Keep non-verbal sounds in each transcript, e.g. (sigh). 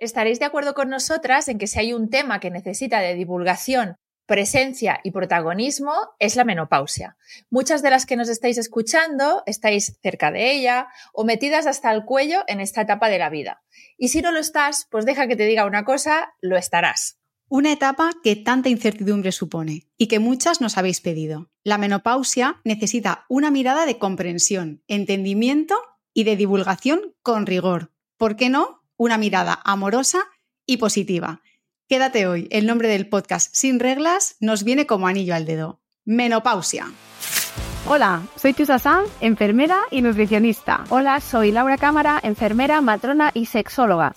Estaréis de acuerdo con nosotras en que si hay un tema que necesita de divulgación, presencia y protagonismo, es la menopausia. Muchas de las que nos estáis escuchando estáis cerca de ella o metidas hasta el cuello en esta etapa de la vida. Y si no lo estás, pues deja que te diga una cosa, lo estarás. Una etapa que tanta incertidumbre supone y que muchas nos habéis pedido. La menopausia necesita una mirada de comprensión, entendimiento y de divulgación con rigor. ¿Por qué no? Una mirada amorosa y positiva. Quédate hoy, el nombre del podcast Sin Reglas nos viene como anillo al dedo. Menopausia. Hola, soy Chusa Sanz, enfermera y nutricionista. Hola, soy Laura Cámara, enfermera, matrona y sexóloga.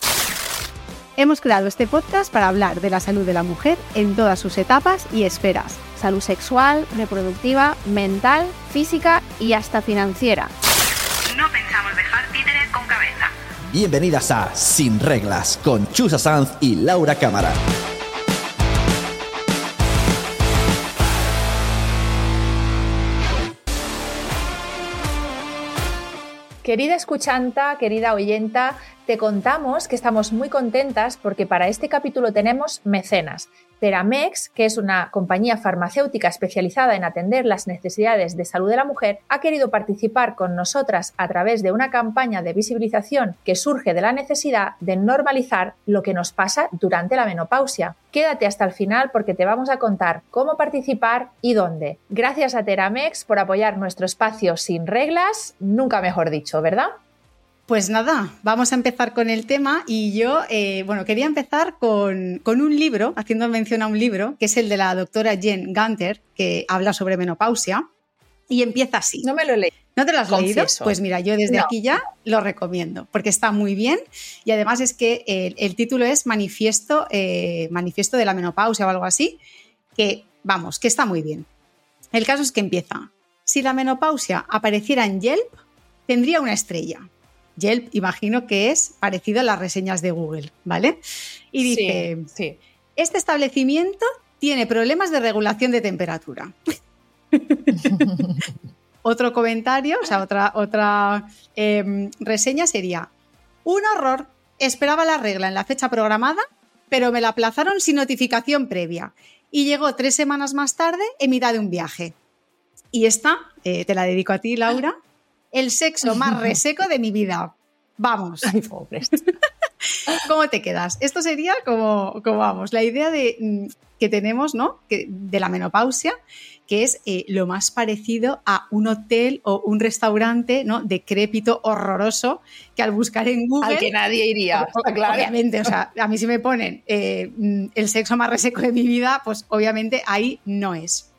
Hemos creado este podcast para hablar de la salud de la mujer en todas sus etapas y esferas. Salud sexual, reproductiva, mental, física y hasta financiera. No pensamos dejar. Bienvenidas a Sin Reglas con Chusa Sanz y Laura Cámara. Querida escuchanta, querida oyenta, te contamos que estamos muy contentas porque para este capítulo tenemos mecenas. Teramex, que es una compañía farmacéutica especializada en atender las necesidades de salud de la mujer, ha querido participar con nosotras a través de una campaña de visibilización que surge de la necesidad de normalizar lo que nos pasa durante la menopausia. Quédate hasta el final porque te vamos a contar cómo participar y dónde. Gracias a Teramex por apoyar nuestro espacio sin reglas, nunca mejor dicho, ¿verdad? Pues nada, vamos a empezar con el tema y yo, eh, bueno, quería empezar con, un libro, haciendo mención a un libro, que es el de la doctora Jen Gunter, que habla sobre menopausia, y empieza así. No me lo leí. ¿No te lo has leído? Pues mira, yo desde aquí ya lo recomiendo, porque está muy bien y además es que el, título es Manifiesto, eh, Manifiesto de la menopausia o algo así, que vamos, que está muy bien. El caso es que empieza. Si la menopausia apareciera en Yelp, tendría una estrella. Yelp, imagino que es parecido a las reseñas de Google, ¿vale? Y dice, este establecimiento tiene problemas de regulación de temperatura. (laughs) Otro comentario, o sea, otra, otra em, reseña sería, un horror, esperaba la regla en la fecha programada, pero me la aplazaron sin notificación previa y llegó tres semanas más tarde en mitad de un viaje. Y esta, eh, te la dedico a ti, Laura, (laughs) el sexo más reseco de mi vida. Vamos. Ay, pobres. (laughs) ¿Cómo te quedas? Esto sería como, como vamos, la idea de, mm, que tenemos, ¿no? Que, de la menopausia, que es eh, lo más parecido a un hotel o un restaurante, ¿no? Decrépito, horroroso, que al buscar en Google. Al que nadie iría. Obviamente, o sea, a mí si me ponen eh, mm, el sexo más reseco de mi vida, pues obviamente ahí no es.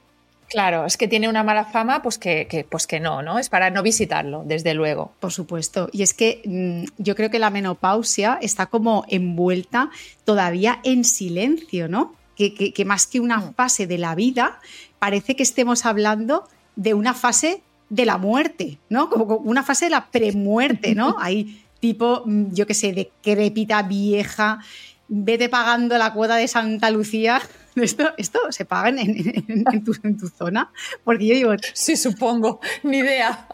Claro, es que tiene una mala fama, pues que, pues que no, ¿no? Es para no visitarlo, desde luego. Por supuesto. Y es que mm, yo creo que la menopausia está como envuelta todavía en silencio, ¿no? Que, más que una mm. fase de la vida, parece que estemos hablando de una fase de la muerte, ¿no? Como una fase de la premuerte, ¿no? (laughs) Hay tipo, mm, yo qué sé, decrépita, vieja, vete pagando la cuota de Santa Lucía (laughs) ¿Esto, esto se paga en, tu, zona? Porque yo digo... Sí, supongo, ni idea.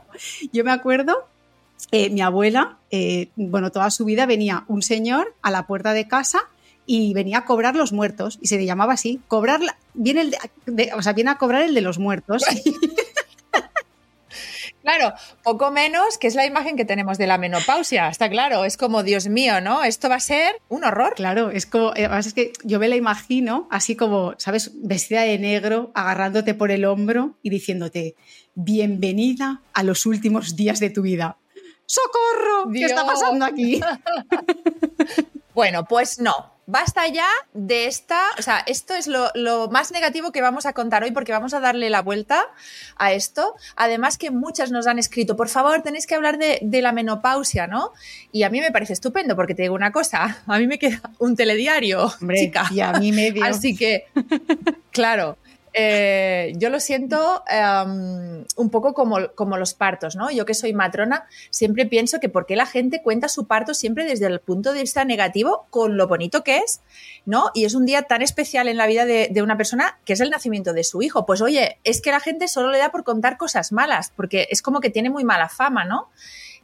Yo me acuerdo, eh, mi abuela, eh, bueno, toda su vida venía un señor a la puerta de casa y venía a cobrar los muertos, y se le llamaba así, cobrar, viene, el o sea, viene a cobrar el de los muertos. (laughs) Claro, poco menos que es la imagen que tenemos de la menopausia, está claro, es como, Dios mío, ¿no? Esto va a ser un horror. Claro, es como, eh, además es que yo me la imagino así como, ¿sabes? Vestida de negro, agarrándote por el hombro y diciéndote, bienvenida a los últimos días de tu vida. ¡Socorro! ¿Qué está pasando aquí? (laughs) bueno, pues no, basta ya de esta, o sea, esto es lo, más negativo que vamos a contar hoy porque vamos a darle la vuelta a esto. Además que muchas nos han escrito, por favor, tenéis que hablar de, la menopausia, ¿no? Y a mí me parece estupendo porque te digo una cosa, (laughs) a mí me queda un telediario, chica. Y a mí medio. Así que, claro, eh, yo lo siento em, un poco como, como los partos, ¿no? Yo que soy matrona, siempre pienso que por qué la gente cuenta su parto siempre desde el punto de vista negativo con lo bonito que es, ¿no? Y es un día tan especial en la vida de, una persona que es el nacimiento de su hijo. Pues oye, es que la gente solo le da por contar cosas malas, porque es como que tiene muy mala fama, ¿no?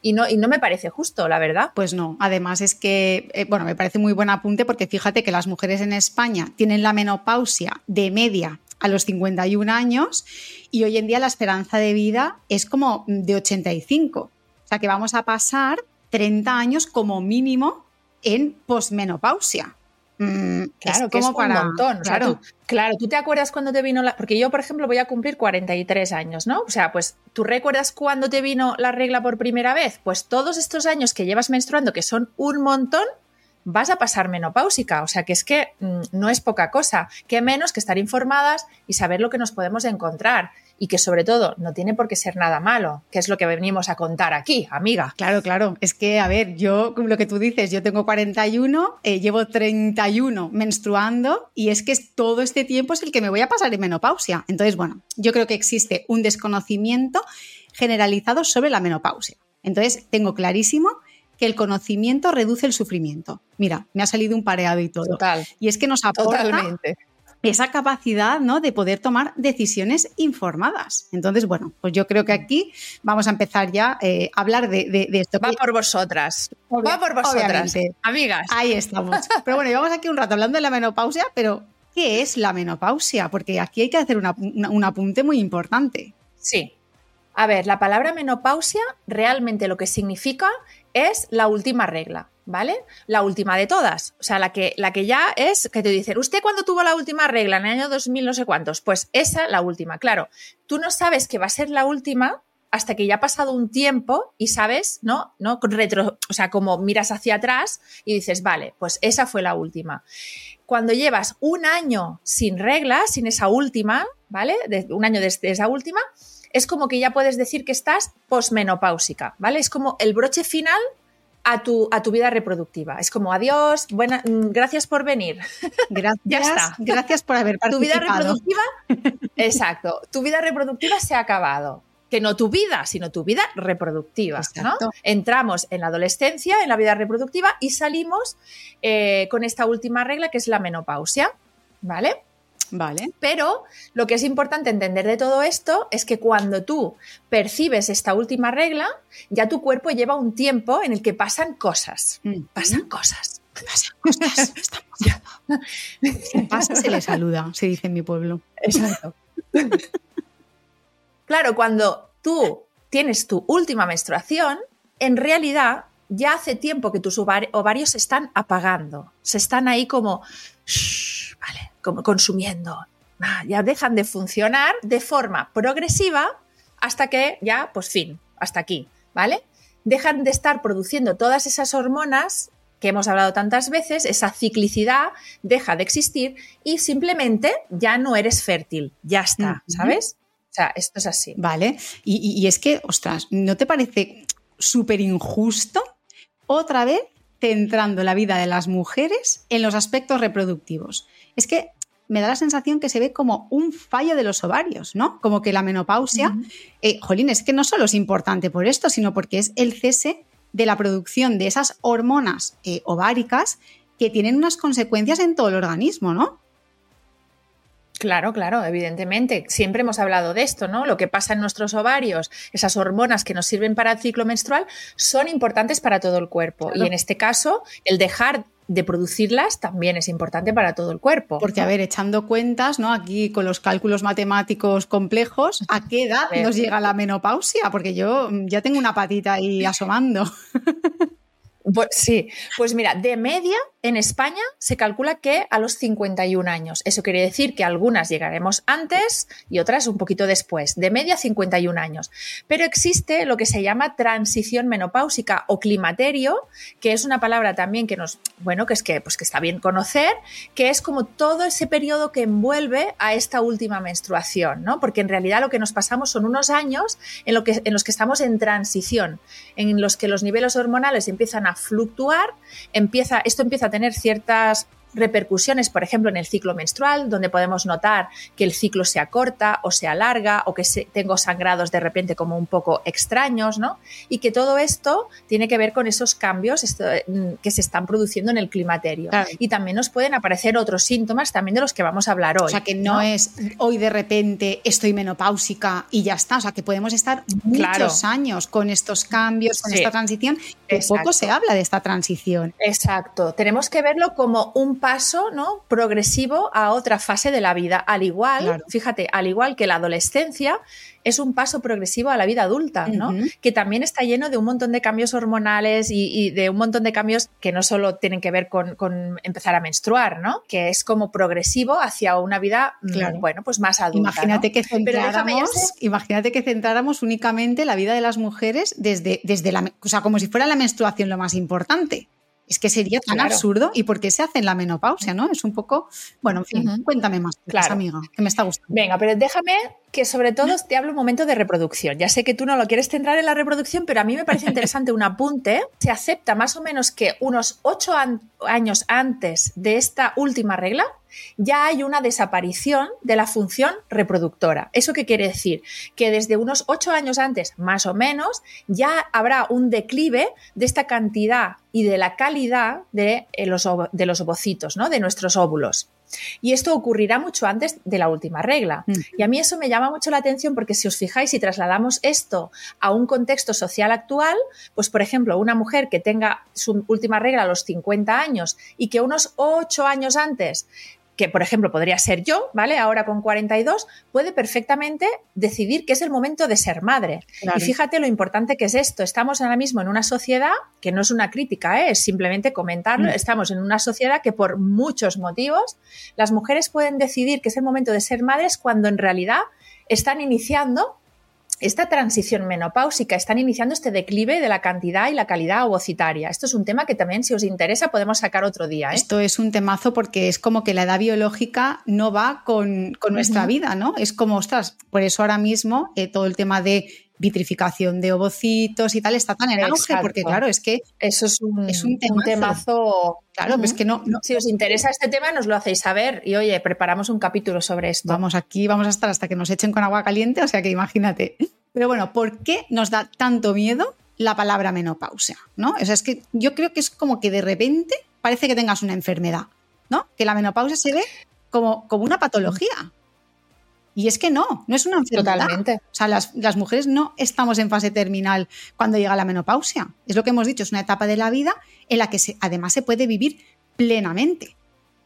y no, y no me parece justo, la verdad. Pues no, además es que, eh, bueno, me parece muy buen apunte porque fíjate que las mujeres en España tienen la menopausia de media a los 51 años y hoy en día la esperanza de vida es como de 85. O sea que vamos a pasar 30 años como mínimo en posmenopausia. Mm, claro, que es un montón. Claro. claro, tú te acuerdas cuando te vino la. Porque yo, por ejemplo, voy a cumplir 43 años, ¿no? O sea, pues tú recuerdas cuándo te vino la regla por primera vez. Pues todos estos años que llevas menstruando, que son un montón, vas a pasar menopáusica. O sea que es que mm, no es poca cosa. Que menos que estar informadas y saber lo que nos podemos encontrar. Y que sobre todo no tiene por qué ser nada malo, que es lo que venimos a contar aquí, amiga. Claro, claro. Es que, a ver, yo, lo que tú dices, yo tengo 41, eh, llevo 31 menstruando y es que todo este tiempo es el que me voy a pasar en menopausia. Entonces, bueno, yo creo que existe un desconocimiento generalizado sobre la menopausia. Entonces, tengo clarísimo que el conocimiento reduce el sufrimiento. Mira, me ha salido un pareado y todo. Total. Y es que nos aporta esa capacidad ¿no? de poder tomar decisiones informadas. Entonces, bueno, pues yo creo que aquí vamos a empezar ya eh, a hablar de, esto. Va por vosotras. Va por vosotras, amigas. Ahí estamos. Pero bueno, llevamos aquí un rato hablando de la menopausia, pero ¿qué es la menopausia? Porque aquí hay que hacer un apunte muy importante. Sí. A ver, la palabra menopausia realmente lo que significa es la última regla, ¿vale? La última de todas. O sea, la que, la que ya es que te dicen, ¿usted cuándo tuvo la última regla? En el año 2000 no sé cuántos. Pues esa, la última. Claro, tú no sabes que va a ser la última hasta que ya ha pasado un tiempo y sabes, ¿no? ¿no? Retro, o sea, como miras hacia atrás y dices, vale, pues esa fue la última. Cuando llevas un año sin regla, sin esa última, ¿vale? De, un año desde esa última, es como que ya puedes decir que estás posmenopáusica, ¿vale? Es como el broche final a tu, a tu vida reproductiva. Es como adiós, buena, mm, gracias por venir. (laughs) Gracias, ya está. Gracias por haber participado. (laughs) Tu vida reproductiva, (laughs) exacto, tu vida reproductiva se ha acabado. Que no tu vida, sino tu vida reproductiva. ¿no? Entramos en la adolescencia, en la vida reproductiva y salimos eh, con esta última regla que es la menopausia. ¿Vale? Vale. Pero lo que es importante entender de todo esto es que cuando tú percibes esta última regla, ya tu cuerpo lleva un tiempo en el que pasan cosas. Mm. Pasan cosas. Pasan cosas. (laughs) Se pasa, se le saluda, se dice en mi pueblo. Exacto. claro, cuando tú tienes tu última menstruación, en realidad ya hace tiempo que tus ovarios se están apagando. Se están ahí como. Vale, consumiendo. Ah, ya dejan de funcionar de forma progresiva hasta que ya, pues fin, hasta aquí, ¿vale? Dejan de estar produciendo todas esas hormonas que hemos hablado tantas veces, esa ciclicidad deja de existir y simplemente ya no eres fértil, ya está, ¿sabes? O sea, esto es así. Vale, y, y es que, ostras, ¿no te parece súper injusto otra vez centrando la vida de las mujeres en los aspectos reproductivos? Es que me da la sensación que se ve como un fallo de los ovarios, ¿no? Como que la menopausia, eh, jolín, es que no solo es importante por esto, sino porque es el cese de la producción de esas hormonas eh, ováricas que tienen unas consecuencias en todo el organismo, ¿no? Claro, claro, evidentemente. Siempre hemos hablado de esto, ¿no? Lo que pasa en nuestros ovarios, esas hormonas que nos sirven para el ciclo menstrual, son importantes para todo el cuerpo. Y en este caso, el dejar de producirlas también es importante para todo el cuerpo. Porque, a ver, echando cuentas, ¿no? Aquí con los cálculos matemáticos complejos, ¿a qué edad (laughs) nos llega la menopausia? Porque yo ya tengo una patita ahí (laughs) asomando. (laughs) Pues, sí, pues mira, de media en España se calcula que a los 51 años. Eso quiere decir que algunas llegaremos antes y otras un poquito después. De media 51 años. Pero existe lo que se llama transición menopáusica o climaterio, que es una palabra también que nos, bueno, que es que, pues que está bien conocer, que es como todo ese periodo que envuelve a esta última menstruación, ¿no? Porque en realidad lo que nos pasamos son unos años en, lo que, en los que estamos en transición, en los que los niveles hormonales empiezan a fluctuar, empieza, esto empieza a tener ciertas repercusiones, por ejemplo, en el ciclo menstrual, donde podemos notar que el ciclo se acorta o se alarga o que tengo sangrados de repente como un poco extraños, ¿no? Y que todo esto tiene que ver con esos cambios mm, que se están produciendo en el climaterio. Y también nos pueden aparecer otros síntomas también de los que vamos a hablar hoy. O sea, que no, es hoy de repente estoy menopáusica y ya está. O sea, que podemos estar muchos años con estos cambios, con esta transición. Que poco se habla de esta transición. Exacto. Tenemos que verlo como un paso ¿no? progresivo a otra fase de la vida. Al igual, fíjate, al igual que la adolescencia es un paso progresivo a la vida adulta, ¿no? Que también está lleno de un montón de cambios hormonales y, de un montón de cambios que no solo tienen que ver con, empezar a menstruar, ¿no? Que es como progresivo hacia una vida, mm, bueno, pues más adulta. Imagínate, que centráramos, imagínate que centráramos únicamente la vida de las mujeres desde, desde la, o sea, como si fuera la menstruación lo más importante. Es que sería tan absurdo. ¿Y por qué se hace en la menopausia? ¿no? Es un poco. Bueno, en fin, cuéntame más, claro. amiga, que me está gustando. Venga, pero déjame que sobre todo te hablo un momento de reproducción. Ya sé que tú no lo quieres centrar en la reproducción, pero a mí me parece (laughs) interesante un apunte. Se acepta más o menos que unos ocho años antes de esta última regla, ya hay una desaparición de la función reproductora. ¿Eso qué quiere decir? Que desde unos ocho años antes, más o menos, ya habrá un declive de esta cantidad y de la calidad de eh, los, de los ovocitos, ¿no? de nuestros óvulos. Y esto ocurrirá mucho antes de la última regla. Mm. Y a mí eso me llama mucho la atención porque si os fijáis y trasladamos esto a un contexto social actual, pues por ejemplo, una mujer que tenga su última regla a los 50 años y que unos 8 años antes que por ejemplo podría ser yo, ¿vale? Ahora con 42, puede perfectamente decidir que es el momento de ser madre. Y fíjate lo importante que es esto. Estamos ahora mismo en una sociedad, que no es una crítica, ¿eh? es simplemente comentarlo, mm. estamos en una sociedad que por muchos motivos las mujeres pueden decidir que es el momento de ser madres cuando en realidad están iniciando esta transición menopáusica, están iniciando este declive de la cantidad y la calidad ovocitaria. Esto es un tema que también, si os interesa, podemos sacar otro día. ¿eh? Esto es un temazo porque es como que la edad biológica no va con, nuestra vida, ¿no? Es como, ostras, por eso ahora mismo eh, todo el tema de vitrificación de ovocitos y tal está tan en auge, porque claro, es que eso es un, es un, temazo. Claro, pues que no, Si os interesa este tema, nos lo hacéis saber y oye, preparamos un capítulo sobre esto. Vamos aquí, vamos a estar hasta que nos echen con agua caliente, o sea que imagínate. Pero bueno, ¿por qué nos da tanto miedo la palabra menopausia? ¿no? O sea, es que yo creo que es como que de repente parece que tengas una enfermedad, ¿no? Que la menopausia se ve como, como una patología. Y es que no, no es una enfermedad. Totalmente. O sea, las, las, mujeres no estamos en fase terminal cuando llega la menopausia. Es lo que hemos dicho, es una etapa de la vida en la que se, además se puede vivir plenamente.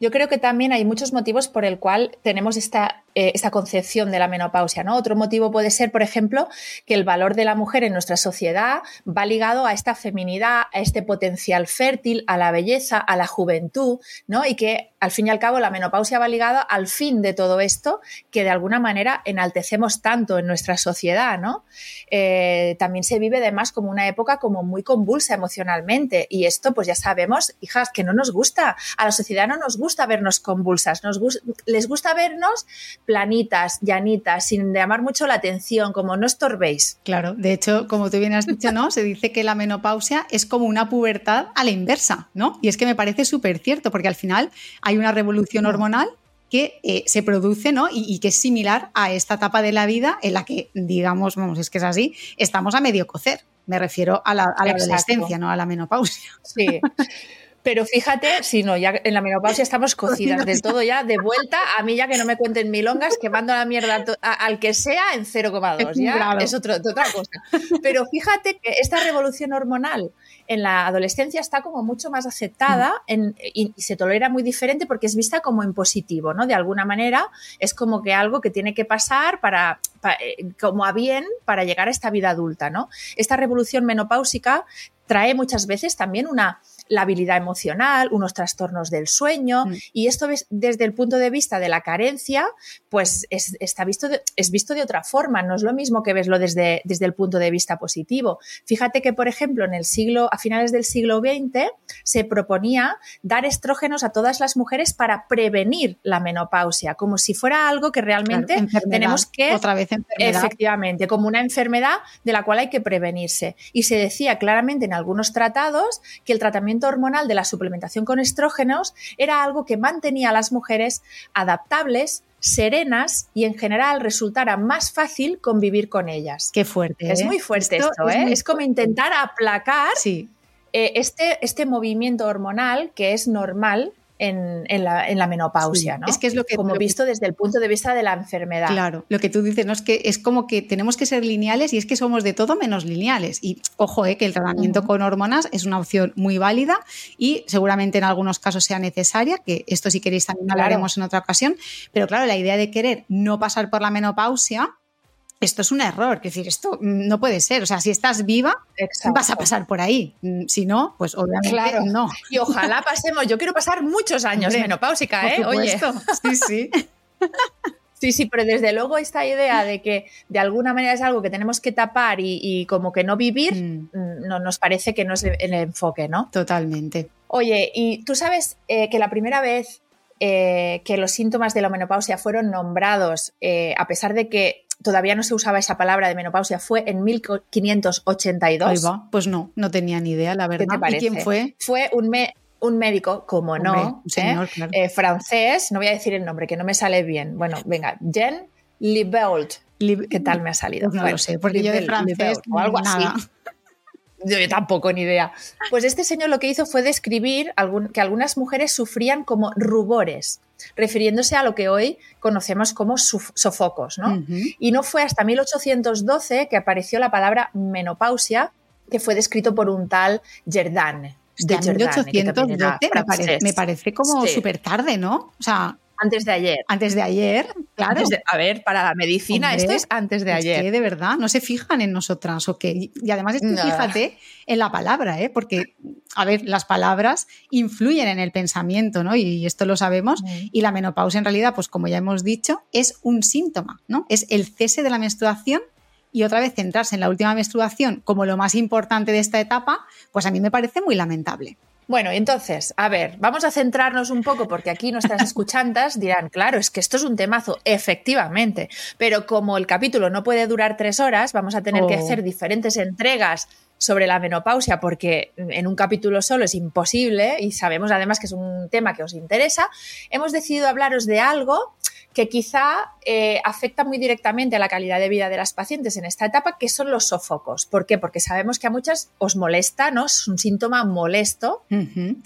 Yo creo que también hay muchos motivos por el cual tenemos esta eh, esta concepción de la menopausia. ¿no? Otro motivo puede ser, por ejemplo, que el valor de la mujer en nuestra sociedad va ligado a esta feminidad, a este potencial fértil, a la belleza, a la juventud, ¿no? y que al fin y al cabo la menopausia va ligada al fin de todo esto que de alguna manera enaltecemos tanto en nuestra sociedad. ¿no? Eh, también se vive además como una época como muy convulsa emocionalmente y esto pues ya sabemos, hijas, que no nos gusta, a la sociedad no nos gusta vernos convulsas, nos les gusta vernos planitas, llanitas, sin llamar mucho la atención, como no estorbéis. Claro, de hecho, como tú bien has dicho, ¿no? Se dice que la menopausia es como una pubertad a la inversa, ¿no? Y es que me parece súper cierto, porque al final hay una revolución hormonal que eh, se produce ¿no? Y, que es similar a esta etapa de la vida en la que, digamos, vamos, es que es así, estamos a medio cocer. Me refiero a la, a la adolescencia, no a la menopausia. Sí. Pero fíjate, si no, ya en la menopausia estamos cocidas del todo ya, de vuelta, a mí ya que no me cuenten milongas, que mando la mierda al que sea en 0,2, ya es otra cosa. Pero fíjate que esta revolución hormonal en la adolescencia está como mucho más aceptada y, se tolera muy diferente porque es vista como impositivo, ¿no? De alguna manera es como que algo que tiene que pasar para, eh, como a bien para llegar a esta vida adulta, ¿no? Esta revolución menopáusica trae muchas veces también una la habilidad emocional, unos trastornos del sueño, mm. y esto desde el punto de vista de la carencia, pues es, está visto es visto de otra forma, no es lo mismo que verlo desde, desde el punto de vista positivo. Fíjate que, por ejemplo, en el siglo, a finales del siglo XX, se proponía dar estrógenos a todas las mujeres para prevenir la menopausia, como si fuera algo que realmente tenemos que... Otra vez enfermedad. Efectivamente, como una enfermedad de la cual hay que prevenirse. Y se decía claramente en algunos tratados que el tratamiento hormonal de la suplementación con estrógenos era algo que mantenía a las mujeres adaptables, serenas y en general resultara más fácil convivir con ellas. Qué fuerte. Es ¿eh? muy fuerte esto, ¿eh? Es, como intentar aplacar sí. eh, este, este movimiento hormonal que es normal en, en, la, en la, menopausia, sí, ¿no? Es que es lo que como lo visto desde el punto de vista de la enfermedad. Claro, lo que tú dices, ¿no? Es que es como que tenemos que ser lineales y es que somos de todo menos lineales. Y ojo, eh, que el tratamiento uh -huh. con hormonas es una opción muy válida y seguramente en algunos casos sea necesaria, que esto si queréis también claro. hablaremos en otra ocasión. Pero claro, la idea de querer no pasar por la menopausia esto es un error, es decir, esto no puede ser. O sea, si estás viva, Exacto. vas a pasar por ahí. Si no, pues obviamente claro. no. Y ojalá pasemos. Yo quiero pasar muchos años Hombre, menopáusica, ¿eh? Oye. Sí, sí. Sí, sí, pero desde luego esta idea de que de alguna manera es algo que tenemos que tapar y, y como que no vivir, mm. no, nos parece que no es el enfoque, ¿no? Totalmente. Oye, y tú sabes eh, que la primera vez eh, que los síntomas de la menopausia fueron nombrados, eh, a pesar de que todavía no se usaba esa palabra de menopausia, fue en 1582. Ahí va. Pues no, no tenía ni idea, la verdad. ¿Qué te parece? ¿Y quién fue? Fue un, me un médico, como Hombre, no, un señor, ¿eh? claro. eh, francés, no voy a decir el nombre, que no me sale bien. Bueno, venga, Jean Libeult. Lib ¿Qué tal me ha salido? Pues no bueno, lo sé, porque yo de francés o algo nada. así. (laughs) Yo, yo, tampoco, ni idea. Pues este señor lo que hizo fue describir algún, que algunas mujeres sufrían como rubores, refiriéndose a lo que hoy conocemos como sofocos. ¿no? Uh -huh. Y no fue hasta 1812 que apareció la palabra menopausia, que fue descrito por un tal Jerdane. De 1812 me, pare, me, parece como sí. súper tarde, ¿no? O sea, antes de ayer. Antes de ayer, claro. De, a ver, para la medicina Hombre, esto es antes de es ayer. Que de verdad no se fijan en nosotras o. Y además es que Nada. fíjate en la palabra, ¿eh? porque, a ver, las palabras influyen en el pensamiento, ¿no? Y esto lo sabemos. Mm. Y la menopausia en realidad, pues como ya hemos dicho, es un síntoma, ¿no? Es el cese de la menstruación y otra vez centrarse en la última menstruación como lo más importante de esta etapa, pues a mí me parece muy lamentable. Bueno, entonces, a ver, vamos a centrarnos un poco porque aquí nuestras escuchantas dirán, claro, es que esto es un temazo, efectivamente, pero como el capítulo no puede durar tres horas, vamos a tener Oh. que hacer diferentes entregas sobre la menopausia porque en un capítulo solo es imposible y sabemos además que es un tema que os interesa, hemos decidido hablaros de algo que quizá eh, afecta muy directamente a la calidad de vida de las pacientes en esta etapa, que son los sofocos. ¿Por qué? Porque sabemos que a muchas os molesta, ¿no? Es un síntoma molesto. Uh -huh.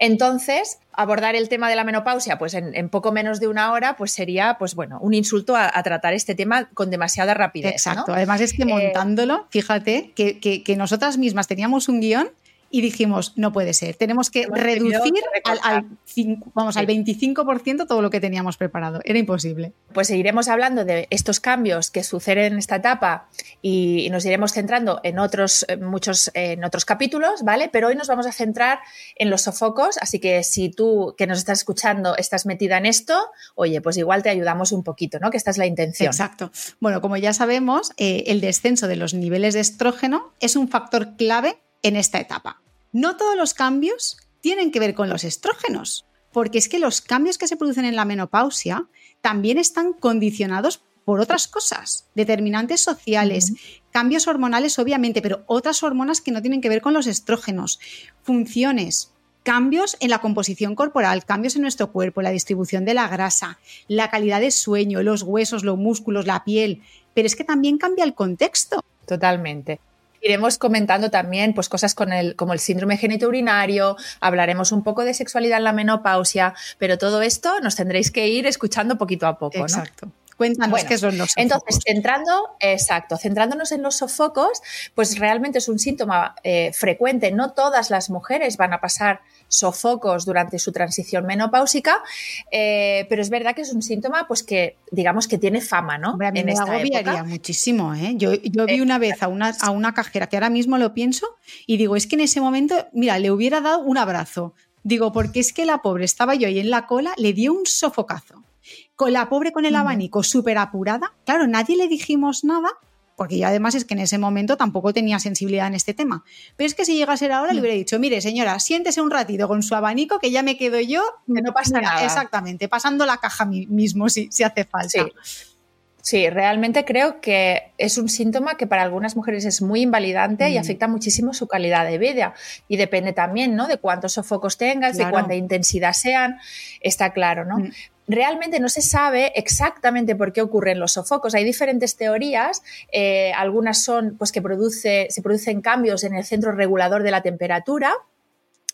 Entonces, abordar el tema de la menopausia, pues en, en, poco menos de una hora, pues sería, pues bueno, un insulto a, a tratar este tema con demasiada rapidez. Exacto. ¿no? Además es que montándolo, eh, fíjate, que, que, que nosotras mismas teníamos un guion y dijimos, no puede ser, tenemos que Hemos reducir al, al, cinco, vamos, sí. al 25% todo lo que teníamos preparado. Era imposible. Pues seguiremos hablando de estos cambios que suceden en esta etapa y, y nos iremos centrando en otros, muchos, en otros capítulos, ¿vale? Pero hoy nos vamos a centrar en los sofocos, así que si tú que nos estás escuchando estás metida en esto, oye, pues igual te ayudamos un poquito, ¿no? Que esta es la intención. Exacto. Bueno, como ya sabemos, eh, el descenso de los niveles de estrógeno es un factor clave en esta etapa. No todos los cambios tienen que ver con los estrógenos, porque es que los cambios que se producen en la menopausia también están condicionados por otras cosas, determinantes sociales, uh -huh. cambios hormonales obviamente, pero otras hormonas que no tienen que ver con los estrógenos, funciones, cambios en la composición corporal, cambios en nuestro cuerpo, la distribución de la grasa, la calidad de sueño, los huesos, los músculos, la piel, pero es que también cambia el contexto. Totalmente. Iremos comentando también pues, cosas con el, como el síndrome genitourinario, hablaremos un poco de sexualidad en la menopausia, pero todo esto nos tendréis que ir escuchando poquito a poco. Exacto. Cuéntanos bueno, qué son los sofocos. Entonces, centrando, exacto, centrándonos en los sofocos, pues realmente es un síntoma eh, frecuente. No todas las mujeres van a pasar sofocos durante su transición menopáusica, eh, pero es verdad que es un síntoma, pues que digamos que tiene fama, ¿no? Hombre, a mí en me esta agobiaría época. muchísimo, ¿eh? Yo, yo vi una vez a una, a una cajera que ahora mismo lo pienso y digo, es que en ese momento, mira, le hubiera dado un abrazo. Digo, porque es que la pobre estaba yo ahí en la cola, le dio un sofocazo con la pobre con el abanico súper apurada. Claro, nadie le dijimos nada, porque yo además es que en ese momento tampoco tenía sensibilidad en este tema. Pero es que si llega a ser ahora, le hubiera dicho, mire señora, siéntese un ratito con su abanico, que ya me quedo yo. Que no pasa nada. Exactamente, pasando la caja mismo si, si hace falta. Sí. Sí, realmente creo que es un síntoma que para algunas mujeres es muy invalidante y mm. afecta muchísimo su calidad de vida. Y depende también, ¿no? De cuántos sofocos tengas, de cuánta intensidad sean, está claro, ¿no? Mm. Realmente no se sabe exactamente por qué ocurren los sofocos. Hay diferentes teorías. Eh, algunas son pues, que produce, se producen cambios en el centro regulador de la temperatura,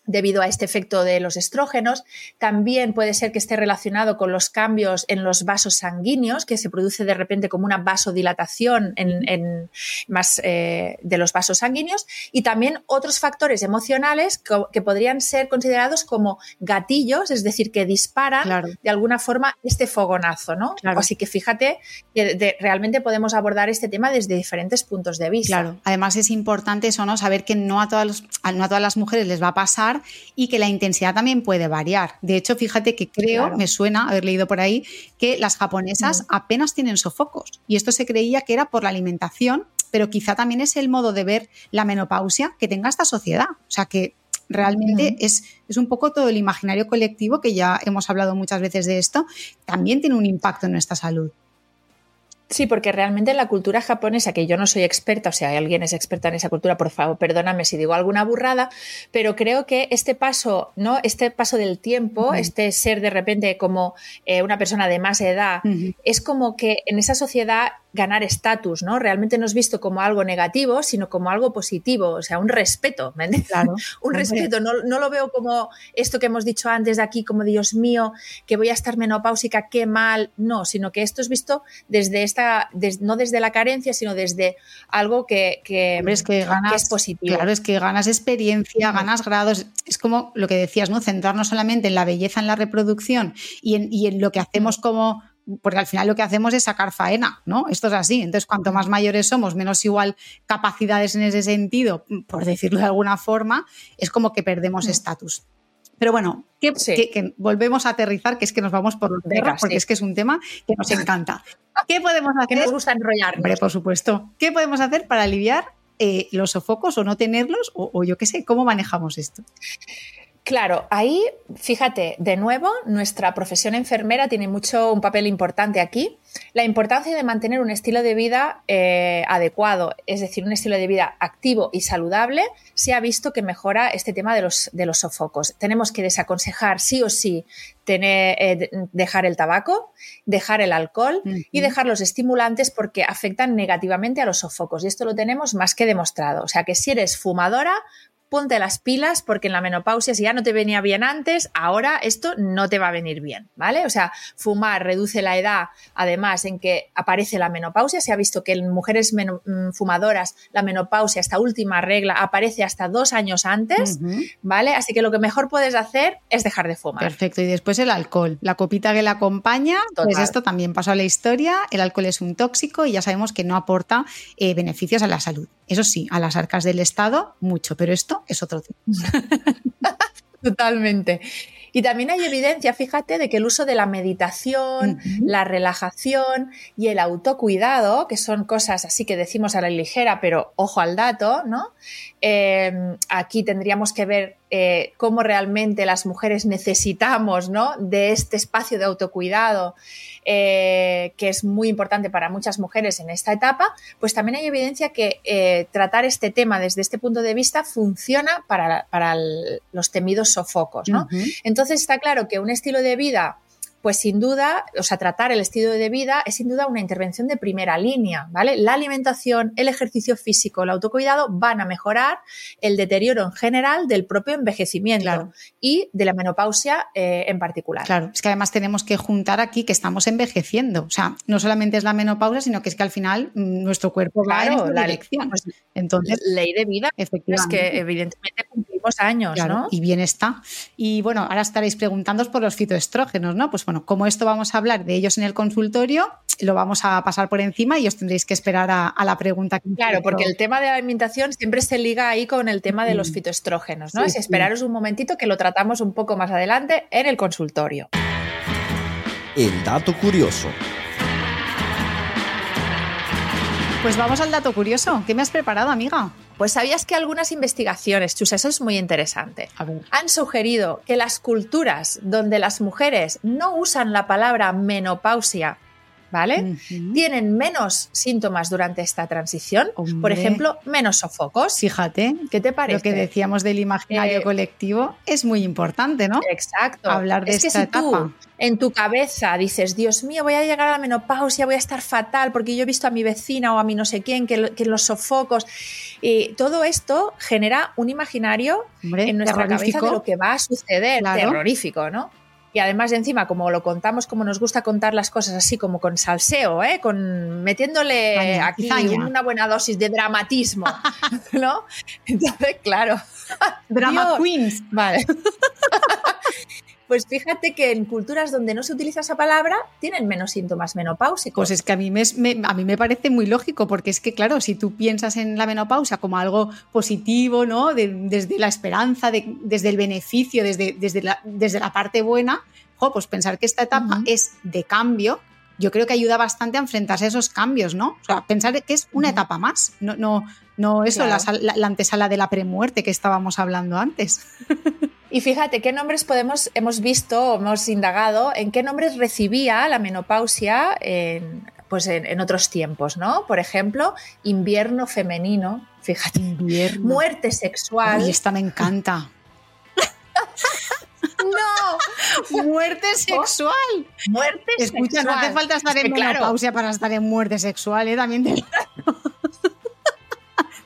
debido a este efecto de los estrógenos. También puede ser que esté relacionado con los cambios en los vasos sanguíneos, que se produce de repente como una vasodilatación en, más eh, de los vasos sanguíneos. Y también otros factores emocionales que, podrían ser considerados como gatillos, es decir, que disparan de alguna forma este fogonazo, ¿no? Así que fíjate que realmente podemos abordar este tema desde diferentes puntos de vista. Claro. Además es importante eso, ¿no? Saber que no a todas, no a todas las mujeres les va a pasar y que la intensidad también puede variar. De hecho, fíjate que creo, me suena haber leído por ahí, que las japonesas apenas tienen sofocos y esto se creía que era por la alimentación, pero quizá también es el modo de ver la menopausia que tenga esta sociedad. O sea que realmente es, es, un poco todo el imaginario colectivo, que ya hemos hablado muchas veces de esto, también tiene un impacto en nuestra salud. Sí, porque realmente la cultura japonesa, que yo no soy experta, o sea, alguien es experta en esa cultura, por favor, perdóname si digo alguna burrada, pero creo que este paso, ¿no? Este paso del tiempo, este ser de repente como eh, una persona de más edad, es como que en esa sociedad ganar estatus, ¿no? Realmente no es visto como algo negativo, sino como algo positivo, o sea, un respeto, ¿me Claro. (laughs) un respeto, no, lo veo como esto que hemos dicho antes de aquí, como Dios mío, que voy a estar menopáusica, qué mal, no, sino que esto es visto desde esta, no desde la carencia, sino desde algo que, que, es, que, ganas, es positivo. Claro, es que ganas experiencia, ganas grados, es como lo que decías, ¿no? Centrarnos solamente en la belleza en la reproducción y en, y en lo que hacemos como porque al final lo que hacemos es sacar faena, ¿no? Esto es así. Entonces, cuanto más mayores somos, menos igual capacidades en ese sentido, por decirlo de alguna forma, es como que perdemos mm. estatus. Pero bueno, que, volvemos a aterrizar, que es que nos vamos por los porque es que es un tema que nos encanta. ¿Qué podemos hacer? (laughs) Que nos gusta enrollar. Hombre, por supuesto. ¿Qué podemos hacer para aliviar eh, los sofocos o no tenerlos? O, o yo qué sé, ¿cómo manejamos esto? Claro, ahí, fíjate, de nuevo, nuestra profesión enfermera tiene mucho un papel importante aquí. La importancia de mantener un estilo de vida eh, adecuado, es decir, un estilo de vida activo y saludable, se ha visto que mejora este tema de los, de los sofocos. Tenemos que desaconsejar sí o sí tener, eh, dejar el tabaco, dejar el alcohol y dejar los estimulantes porque afectan negativamente a los sofocos. Y esto lo tenemos más que demostrado. O sea que si eres fumadora, ponte las pilas porque en la menopausia, si ya no te venía bien antes, ahora esto no te va a venir bien, ¿vale? O sea, fumar reduce la edad, además en que aparece la menopausia. Se ha visto que en mujeres mm, fumadoras la menopausia, esta última regla, aparece hasta dos años antes, ¿vale? Así que lo que mejor puedes hacer es dejar de fumar. Perfecto. Y después el alcohol, la copita que la acompaña, pues esto también pasó a la historia. El alcohol es un tóxico y ya sabemos que no aporta eh, beneficios a la salud. Eso sí, a las arcas del Estado, mucho, pero esto es otro tema. (laughs) Totalmente. Y también hay evidencia, fíjate, de que el uso de la meditación, la relajación y el autocuidado, que son cosas así que decimos a la ligera, pero ojo al dato, ¿no? Eh, aquí tendríamos que ver eh, cómo realmente las mujeres necesitamos ¿no? de este espacio de autocuidado, eh, que es muy importante para muchas mujeres en esta etapa, pues también hay evidencia que tratar este tema desde este punto de vista funciona para, los temidos sofocos. ¿no? Entonces está claro que un estilo de vida pues sin duda, o sea, tratar el estilo de vida es sin duda una intervención de primera línea, ¿vale? La alimentación, el ejercicio físico, el autocuidado van a mejorar el deterioro en general del propio envejecimiento y de la menopausia eh, en particular. Claro, es que además tenemos que juntar aquí que estamos envejeciendo, o sea, no solamente es la menopausia, sino que es que al final mm, nuestro cuerpo va en la dirección. Pues, Entonces, ley de vida, efectivamente. es que evidentemente años, ¿no? Y bien está. Y bueno, ahora estaréis preguntando por los fitoestrógenos, ¿no? Pues bueno, como esto vamos a hablar de ellos en el consultorio, lo vamos a pasar por encima y os tendréis que esperar a, la pregunta. Que claro, porque el tema de la alimentación siempre se liga ahí con el tema de los fitoestrógenos, ¿no? es esperaros un momentito que lo tratamos un poco más adelante en el consultorio. El dato curioso. Pues vamos al dato curioso. ¿Qué me has preparado, amiga? Pues sabías que algunas investigaciones, Chus, eso es muy interesante, han sugerido que las culturas donde las mujeres no usan la palabra menopausia ¿vale? Tienen menos síntomas durante esta transición, por ejemplo, menos sofocos. Fíjate, ¿qué te parece? Lo que decíamos del imaginario eh, colectivo es muy importante, ¿no? Exacto. Hablar de esta etapa. en tu cabeza dices, Dios mío, voy a llegar a la menopausia, voy a estar fatal porque yo he visto a mi vecina o a mi no sé quién que, los sofocos. Y todo esto genera un imaginario en nuestra cabeza de lo que va a suceder, terrorífico, ¿no? Y además de encima, como lo contamos, como nos gusta contar las cosas así, como con salseo, ¿eh? con metiéndole aquí una buena dosis de dramatismo, (laughs) ¿no? Entonces, claro. Drama Queens. Vale. (laughs) Pues fíjate que en culturas donde no se utiliza esa palabra tienen menos síntomas menopáusicos. Pues es que a mí me, a mí me parece muy lógico, porque es que, claro, si tú piensas en la menopausia como algo positivo, ¿no? desde la esperanza, desde el beneficio, desde, desde, la, desde la parte buena, pues pensar que esta etapa es de cambio, yo creo que ayuda bastante a enfrentarse a esos cambios, ¿no? O sea, pensar que es una etapa más, no, no, no eso, la, la, antesala de la premuerte que estábamos hablando antes. (laughs) Y fíjate qué nombres podemos, hemos visto, hemos indagado en qué nombres recibía la menopausia en, pues en, otros tiempos, ¿no? Por ejemplo, invierno femenino, fíjate, invierno. muerte sexual. Y esta me encanta. Muerte sexual. Muerte Escucha, no hace falta estar en menopausia para estar en muerte sexual, ¿eh? También te... (laughs)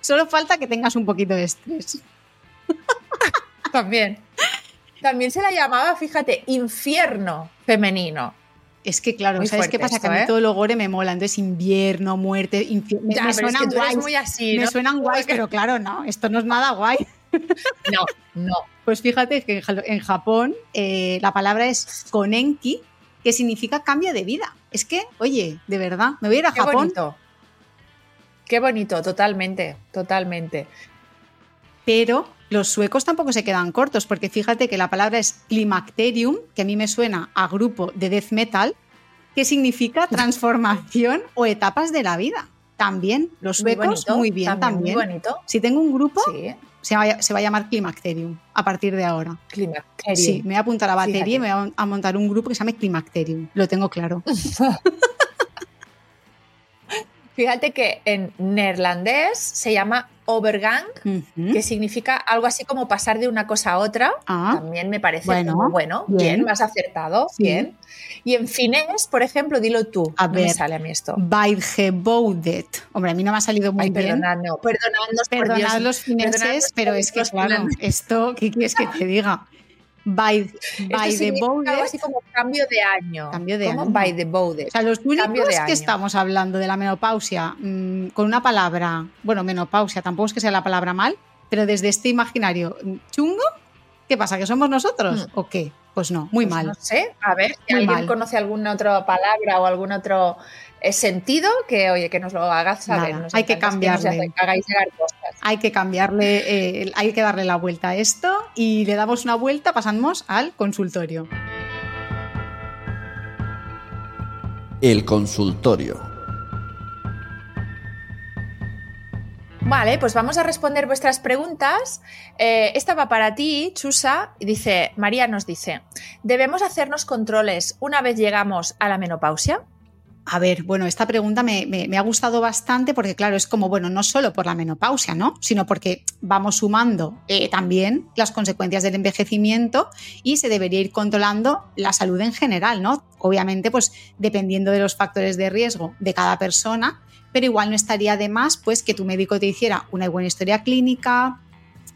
Solo falta que tengas un poquito de estrés. (laughs) También. También se la llamaba, fíjate, infierno femenino. Es que, claro, ¿sabes qué pasa? que a mí ¿eh? todo lo gore me mola. Entonces, invierno, muerte, infierno. Me, suenan guays. Muy así, Me suenan guays, pero claro, no, esto no es nada guay. (laughs) No, no. Pues fíjate que en Japón eh, la palabra es konenki, que significa cambio de vida. Es que, oye, de verdad, me voy a ir a Qué Bonito. Qué bonito, totalmente, totalmente. Pero los suecos tampoco se quedan cortos, porque fíjate que la palabra es climacterium, que a mí me suena a grupo de death metal, que significa (laughs) transformación o etapas de la vida. También, los suecos muy, bien también. Si tengo un grupo, se, va, a llamar Climacterium a partir de ahora. Climacterium. Sí, me voy a apuntar a la batería y me voy a montar un grupo que se llame Climacterium. Lo tengo claro. (laughs) Fíjate que en neerlandés se llama overgang, que significa algo así como pasar de una cosa a otra. Ah. También me parece bueno, bueno bien. más acertado, bien. Y en finés, por ejemplo, dilo tú. A ver, me sale a mí esto. Baudet. Hombre, a mí no me ha salido muy bien. No, perdonadnos, perdonad los fineses, pero es que, claro, esto, ¿qué quieres que te diga? By, by the Algo así como cambio de año. Cambio de año. By the O sea, los únicos que estamos hablando de la menopausia mm, con una palabra, bueno, menopausia, tampoco es que sea la palabra mal, pero desde este imaginario mm, chungo, ¿qué pasa? ¿Que somos nosotros? Mm. ¿O qué? Pues no, muy pues mal. No sé, a ver, si alguien conoce alguna otra palabra o algún otro sentido, que oye, que nos lo hagas saber. hay que cambiarle. Hay que cambiarle, eh, hay que darle la vuelta a esto y le damos una vuelta, pasamos al consultorio. El consultorio. Vale, pues vamos a responder vuestras preguntas. Eh, esta va para ti, Chusa. Dice, María nos dice, ¿debemos hacernos controles una vez llegamos a la menopausia? A ver, bueno, esta pregunta me, ha gustado bastante porque, claro, es como, bueno, no solo por la menopausia, ¿no? Sino porque vamos sumando eh, también las consecuencias del envejecimiento y se debería ir controlando la salud en general, ¿no? Obviamente, pues dependiendo de los factores de riesgo de cada persona, pero igual no estaría de más, pues, que tu médico te hiciera una buena historia clínica,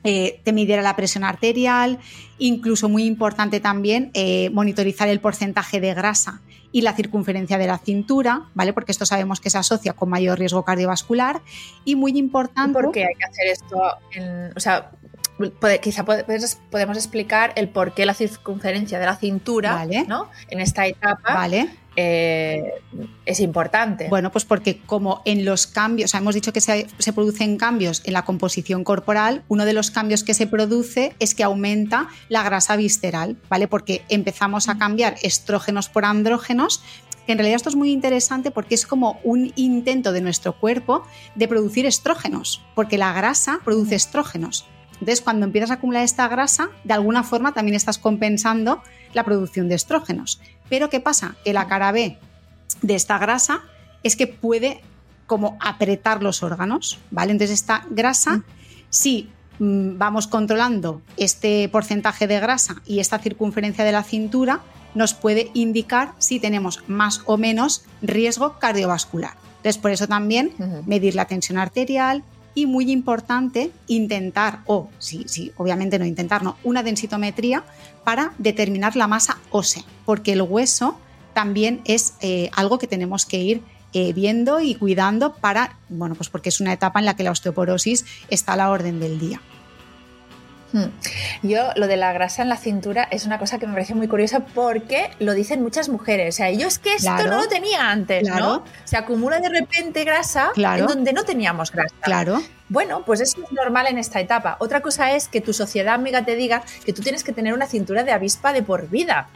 eh, te midiera la presión arterial, incluso muy importante también eh, monitorizar el porcentaje de grasa y la circunferencia de la cintura, ¿vale? Porque esto sabemos que se asocia con mayor riesgo cardiovascular y muy importante. ¿Por qué hay que hacer esto? o sea, quizá podemos explicar el por qué la circunferencia de la cintura, ¿no? En esta etapa. Vale eh, es importante. Bueno, pues porque como en los cambios, hemos dicho que se, producen cambios en la composición corporal, uno de los cambios que se produce es que aumenta la grasa visceral, ¿vale? Porque empezamos a cambiar estrógenos por andrógenos, que en realidad esto es muy interesante porque es como un intento de nuestro cuerpo de producir estrógenos, porque la grasa produce estrógenos. Entonces, cuando empiezas a acumular esta grasa, de alguna forma también estás compensando la producción de estrógenos. Pero ¿qué pasa? Que la cara B de esta grasa es que puede como apretar los órganos, ¿vale? Entonces esta grasa, si mm, vamos controlando este porcentaje de grasa y esta circunferencia de la cintura, nos puede indicar si tenemos más o menos riesgo cardiovascular. Entonces, por eso también medir la tensión arterial y muy importante intentar, o sí, sí, obviamente no intentar, no, una densitometría para determinar la masa ósea, porque el hueso también es eh, algo que tenemos que ir eh, viendo y cuidando para, bueno, pues porque es una etapa en la que la osteoporosis está a la orden del día. Hmm. Yo lo de la grasa en la cintura es una cosa que me parece muy curiosa porque lo dicen muchas mujeres. O sea, yo es que esto no lo tenía antes, ¿no? Se acumula de repente grasa en donde no teníamos grasa. Claro. Bueno, pues eso es normal en esta etapa. Otra cosa es que tu sociedad amiga te diga que tú tienes que tener una cintura de avispa de por vida.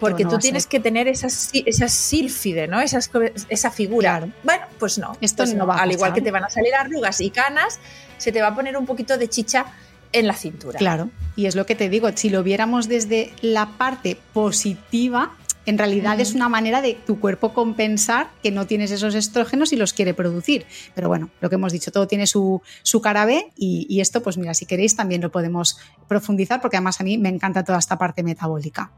porque tú tienes que tener esa, esa sílfide, ¿no? Esa, esa figura. Bueno, pues no. Esto pues no, va Al igual que te van a salir arrugas y canas, se te va a poner un poquito de chicha en la cintura. Claro, y es lo que te digo, si lo viéramos desde la parte positiva, en realidad es una manera de tu cuerpo compensar que no tienes esos estrógenos y los quiere producir. Pero bueno, lo que hemos dicho, todo tiene su, su cara B y, y, esto, pues mira, si queréis también lo podemos profundizar porque además a mí me encanta toda esta parte metabólica.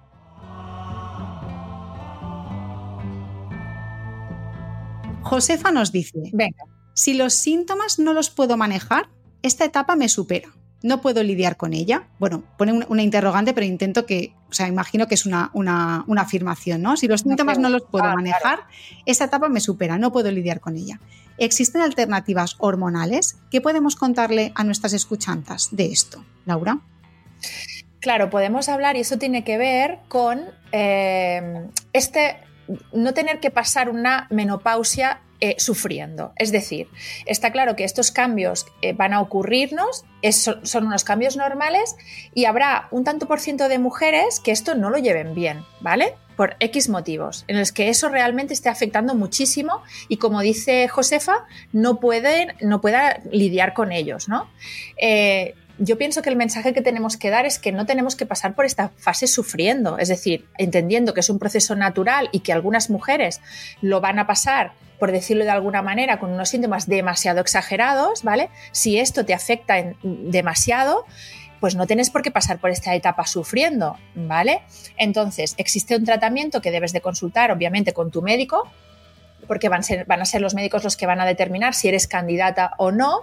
Josefa nos dice, Venga. si los síntomas no los puedo manejar, esta etapa me supera no puedo lidiar con ella. Bueno, pone una, interrogante, pero intento que, o sea, imagino que es una, una, afirmación, ¿no? Si los síntomas no los puedo ah, manejar, esta etapa me supera, no puedo lidiar con ella. ¿Existen alternativas hormonales? ¿Qué podemos contarle a nuestras escuchantas de esto, Laura? Claro, podemos hablar y eso tiene que ver con eh, este no tener que pasar una menopausia eh, sufriendo. Es decir, está claro que estos cambios eh, van a ocurrirnos, son unos cambios normales y habrá un tanto por ciento de mujeres que esto no lo lleven bien, ¿vale? Por X motivos, en los que eso realmente esté afectando muchísimo y como dice Josefa, no pueden, no pueda lidiar con ellos, ¿no? Eh, yo pienso que el mensaje que tenemos que dar es que no tenemos que pasar por esta fase sufriendo, es decir, entendiendo que es un proceso natural y que algunas mujeres lo van a pasar por decirlo de alguna manera, con unos síntomas demasiado exagerados, ¿vale? Si esto te afecta demasiado, pues no tienes por qué pasar por esta etapa sufriendo, ¿vale? Entonces, existe un tratamiento que debes de consultar, obviamente, con tu médico, porque van, a ser los médicos los que van a determinar si eres candidata o no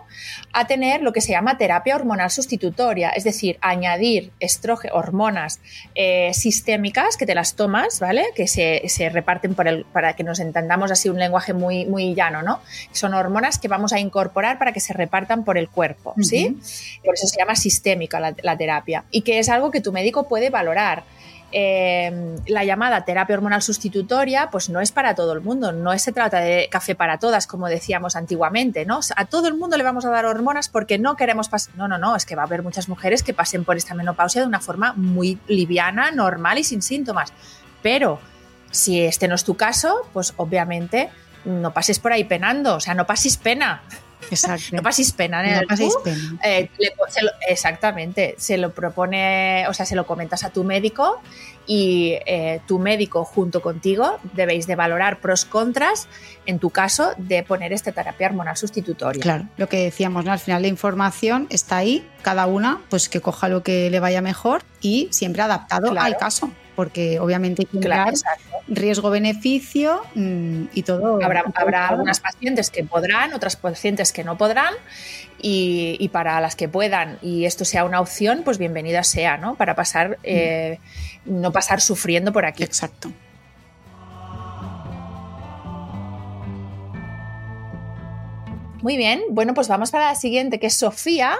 a tener lo que se llama terapia hormonal sustitutoria, es decir, añadir estrógenos, hormonas eh, sistémicas que te las tomas, ¿vale? Que se, reparten por el, para que nos entendamos así un lenguaje muy, muy llano, ¿no? Son hormonas que vamos a incorporar para que se repartan por el cuerpo, ¿sí? Por eso se llama sistémica la terapia y que es algo que tu médico puede valorar. Eh, la llamada terapia hormonal sustitutoria, pues no es para todo el mundo, no se trata de café para todas, como decíamos antiguamente, ¿no? A todo el mundo le vamos a dar hormonas porque no queremos pasar. No, no, no, es que va a haber muchas mujeres que pasen por esta menopausia de una forma muy liviana, normal y sin síntomas. Pero si este no es tu caso, pues obviamente no pases por ahí penando, o sea, no pases pena. Exacto. no paséis pena. ¿eh? No paséis pena. Eh, exactamente. Se lo propone, o sea, se lo comentas a tu médico y eh, tu médico junto contigo debéis de valorar pros contras en tu caso de poner esta terapia hormonal sustitutoria. Claro, lo que decíamos, ¿no? al final la información está ahí, cada una pues que coja lo que le vaya mejor y siempre adaptado al caso porque obviamente hay que claro, riesgo-beneficio mm, y todo. Habrá, habrá algunas pacientes que podrán, otras pacientes que no podrán, y, para las que puedan y esto sea una opción, pues bienvenida sea, ¿no? Para pasar, mm. eh, no pasar sufriendo por aquí. Exacto. Muy bien, bueno, pues vamos para la siguiente, que es Sofía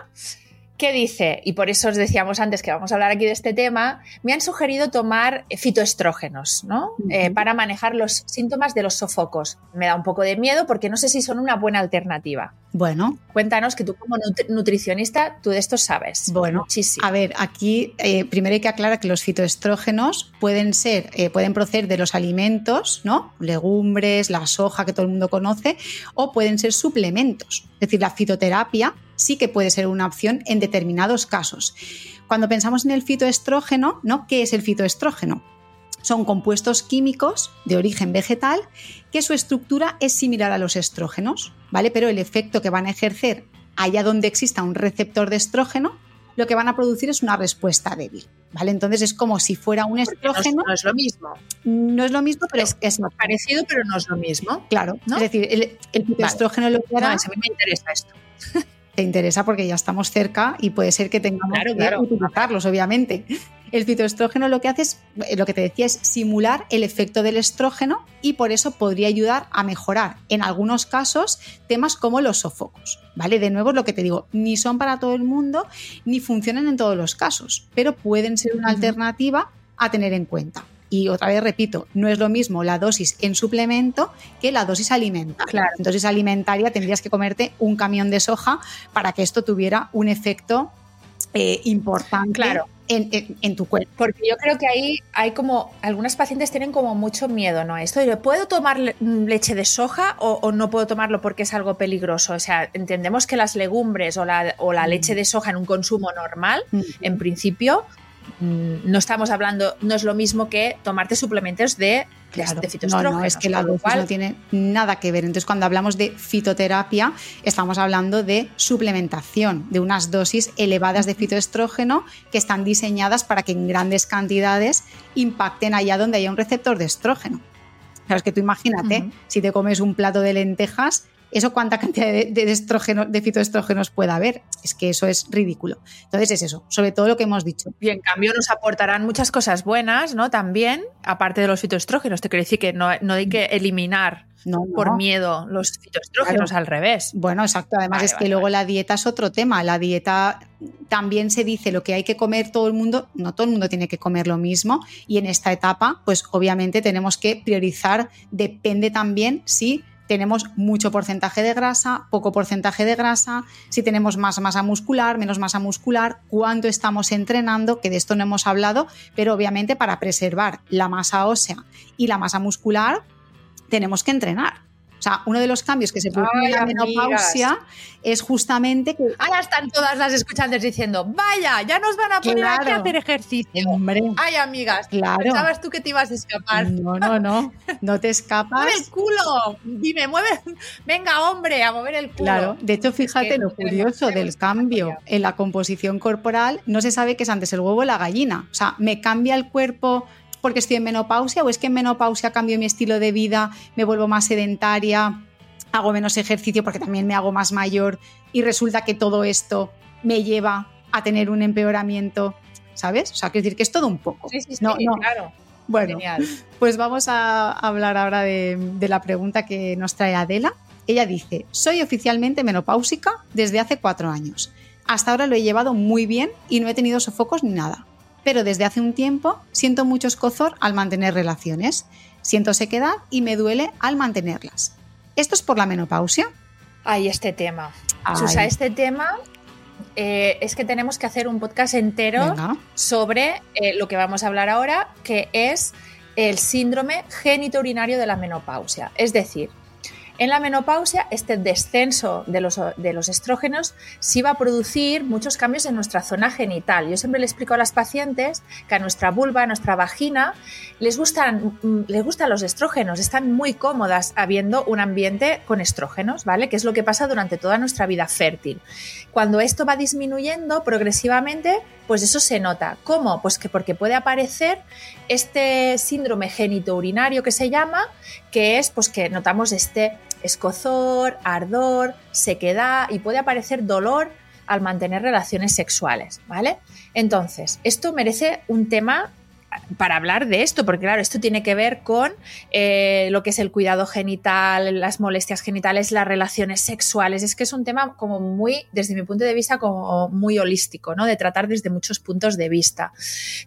¿Qué dice? Y por eso os decíamos antes que vamos a hablar aquí de este tema, me han sugerido tomar fitoestrógenos, ¿no? Eh, para manejar los síntomas de los sofocos. Me da un poco de miedo porque no sé si son una buena alternativa. Bueno. Cuéntanos que tú como nutricionista, tú de esto sabes. Bueno, muchísimo. A ver, aquí eh, primero hay que aclarar que los fitoestrógenos pueden ser, eh, pueden proceder de los alimentos, ¿no? Legumbres, la soja que todo el mundo conoce, o pueden ser suplementos. Es decir, la fitoterapia sí que puede ser una opción en determinados casos. Cuando pensamos en el fitoestrógeno, ¿no? ¿Qué es el fitoestrógeno? Son compuestos químicos de origen vegetal que su estructura es similar a los estrógenos, ¿vale? Pero el efecto que van a ejercer allá donde exista un receptor de estrógeno, lo que van a producir es una respuesta débil, ¿vale? Entonces es como si fuera un estrógeno. No es, lo mismo. No es lo mismo, pero es, es parecido, pero no es lo mismo. Claro, ¿no? es decir, el, el estrógeno lo que hará. No, a mí me interesa esto. Te interesa porque ya estamos cerca y puede ser que tengamos que utilizarlos, obviamente. El fitoestrógeno lo que hace es, lo que te decía, es simular el efecto del estrógeno y por eso podría ayudar a mejorar en algunos casos temas como los sofocos. ¿Vale? De nuevo, lo que te digo, ni son para todo el mundo ni funcionan en todos los casos, pero pueden ser una alternativa a tener en cuenta. Y otra vez repito, no es lo mismo la dosis en suplemento que la dosis alimentaria. Claro. Dosis alimentaria tendrías que comerte un camión de soja para que esto tuviera un efecto eh, importante claro. en, en, en, tu cuerpo. Porque yo creo que ahí hay como, algunas pacientes tienen como mucho miedo, ¿no? Esto ¿puedo tomar leche de soja o, o, no puedo tomarlo porque es algo peligroso? O sea, entendemos que las legumbres o la, o la leche de soja en un consumo normal, mm. en principio, no estamos hablando, no es lo mismo que tomarte suplementos de, claro, de fitoestrógenos. No, no, es que la dosis cual... no tiene nada que ver. Entonces, cuando hablamos de fitoterapia, estamos hablando de suplementación, de unas dosis elevadas de fitoestrógeno que están diseñadas para que en grandes cantidades impacten allá donde haya un receptor de estrógeno. Claro, es que tú imagínate, uh -huh. si te comes un plato de lentejas, ¿Eso cuánta cantidad de, de, estrógeno, de fitoestrógenos puede haber? Es que eso es ridículo. Entonces es eso, sobre todo lo que hemos dicho. Y en cambio nos aportarán muchas cosas buenas, ¿no? También, aparte de los fitoestrógenos. Te quiero decir que no, no hay que eliminar no, no. por miedo los fitoestrógenos, claro. al revés. Bueno, exacto. Además vale, es que vale, luego vale. la dieta es otro tema. La dieta también se dice lo que hay que comer todo el mundo, no todo el mundo tiene que comer lo mismo y en esta etapa, pues obviamente tenemos que priorizar, depende también si tenemos mucho porcentaje de grasa, poco porcentaje de grasa, si tenemos más masa muscular, menos masa muscular, cuánto estamos entrenando, que de esto no hemos hablado, pero obviamente para preservar la masa ósea y la masa muscular tenemos que entrenar. O sea, uno de los cambios que se producen en la menopausia amigas. es justamente que. Ahora están todas las escuchantes diciendo, vaya, ya nos van a poner claro. aquí a hacer ejercicio. Hombre. Ay, amigas, claro. pensabas tú que te ibas a escapar. No, no, no. No te escapas. ¡Mueve el culo! Dime, mueve. Venga, hombre, a mover el culo. Claro. De hecho, fíjate es que lo curioso del cambio en la composición corporal. No se sabe qué es antes el huevo o la gallina. O sea, me cambia el cuerpo porque estoy en menopausia o es que en menopausia cambio mi estilo de vida, me vuelvo más sedentaria, hago menos ejercicio porque también me hago más mayor y resulta que todo esto me lleva a tener un empeoramiento, ¿sabes? O sea, quiero decir que es todo un poco. Sí, sí, sí, no, no. claro. Bueno, Genial. pues vamos a hablar ahora de, de la pregunta que nos trae Adela. Ella dice, soy oficialmente menopáusica desde hace cuatro años. Hasta ahora lo he llevado muy bien y no he tenido sofocos ni nada pero desde hace un tiempo siento mucho escozor al mantener relaciones, siento sequedad y me duele al mantenerlas. ¿Esto es por la menopausia? Ay, este tema. Ay. Susa, este tema eh, es que tenemos que hacer un podcast entero Venga. sobre eh, lo que vamos a hablar ahora, que es el síndrome genitourinario de la menopausia. Es decir, en la menopausia, este descenso de los, de los, estrógenos sí va a producir muchos cambios en nuestra zona genital. Yo siempre le explico a las pacientes que a nuestra vulva, a nuestra vagina, les gustan, les gustan los estrógenos, están muy cómodas habiendo un ambiente con estrógenos, ¿vale? Que es lo que pasa durante toda nuestra vida fértil. Cuando esto va disminuyendo progresivamente, pues eso se nota. ¿Cómo? Pues que porque puede aparecer este síndrome genitourinario que se llama, que es pues que notamos este escozor, ardor, sequedad y puede aparecer dolor al mantener relaciones sexuales, ¿vale? Entonces, esto merece un tema para hablar de esto, porque claro, esto tiene que ver con eh, lo que es el cuidado genital, las molestias genitales, las relaciones sexuales. Es que es un tema como muy, desde mi punto de vista, como muy holístico, ¿no? De tratar desde muchos puntos de vista.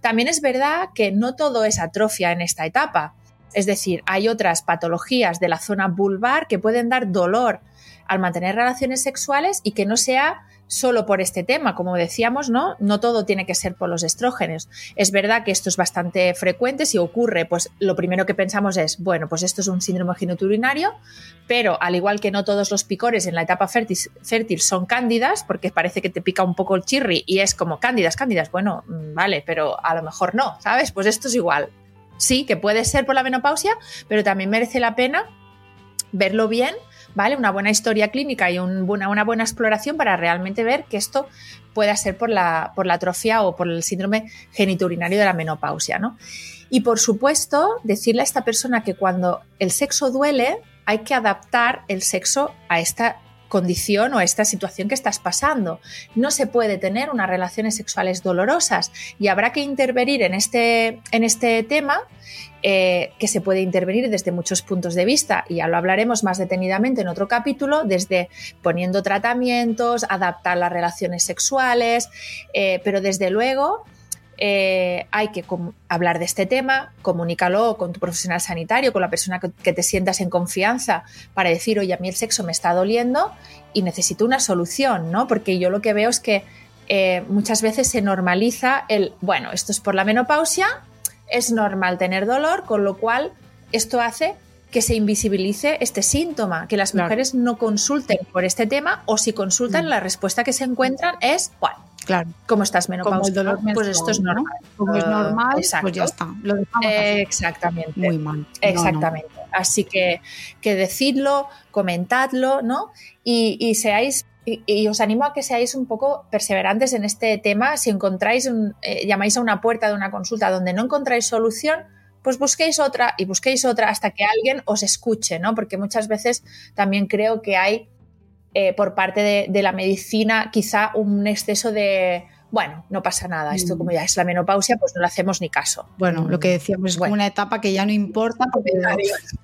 También es verdad que no todo es atrofia en esta etapa. Es decir, hay otras patologías de la zona vulvar que pueden dar dolor al mantener relaciones sexuales y que no sea solo por este tema, como decíamos, ¿no? No todo tiene que ser por los estrógenos. Es verdad que esto es bastante frecuente, si ocurre, pues lo primero que pensamos es, bueno, pues esto es un síndrome genitourinario, pero al igual que no todos los picores en la etapa fértil, fértil son cándidas, porque parece que te pica un poco el chirri y es como cándidas, cándidas, bueno, vale, pero a lo mejor no, ¿sabes? Pues esto es igual. Sí, que puede ser por la menopausia, pero también merece la pena verlo bien, ¿vale? Una buena historia clínica y una, buena exploración para realmente ver que esto pueda ser por la, por la atrofia o por el síndrome geniturinario de la menopausia, ¿no? Y por supuesto, decirle a esta persona que cuando el sexo duele, hay que adaptar el sexo a esta condición o esta situación que estás pasando. No se puede tener unas relaciones sexuales dolorosas y habrá que intervenir en este, en este tema eh, que se puede intervenir desde muchos puntos de vista y ya lo hablaremos más detenidamente en otro capítulo, desde poniendo tratamientos, adaptar las relaciones sexuales, eh, pero desde luego eh, hay que hablar de este tema, comunícalo con tu profesional sanitario, con la persona que, te sientas en confianza para decir, oye, a mí el sexo me está doliendo y necesito una solución, ¿no? Porque yo lo que veo es que eh, muchas veces se normaliza el, bueno, esto es por la menopausia, es normal tener dolor, con lo cual esto hace que se invisibilice este síntoma, que las mujeres no consulten por este tema o si consultan, mm. la respuesta que se encuentran es, bueno, Claro. Como estás menopausia, el dolor pues esto es normal. Como es normal, pues ya está. Lo Exactamente. Muy mal. Exactamente. Así que, que decidlo, comentadlo, ¿no? Y, seáis y, os animo a que seáis un poco perseverantes en este tema. Si encontráis, un, eh, llamáis a una puerta de una consulta donde no encontráis solución, pues busquéis otra y busquéis otra hasta que alguien os escuche, ¿no? Porque muchas veces también creo que hay eh, por parte de, la medicina quizá un exceso de, bueno, no pasa nada, esto mm. como ya es la menopausia, pues no le hacemos ni caso. Bueno, lo que decíamos es como una etapa que ya no importa,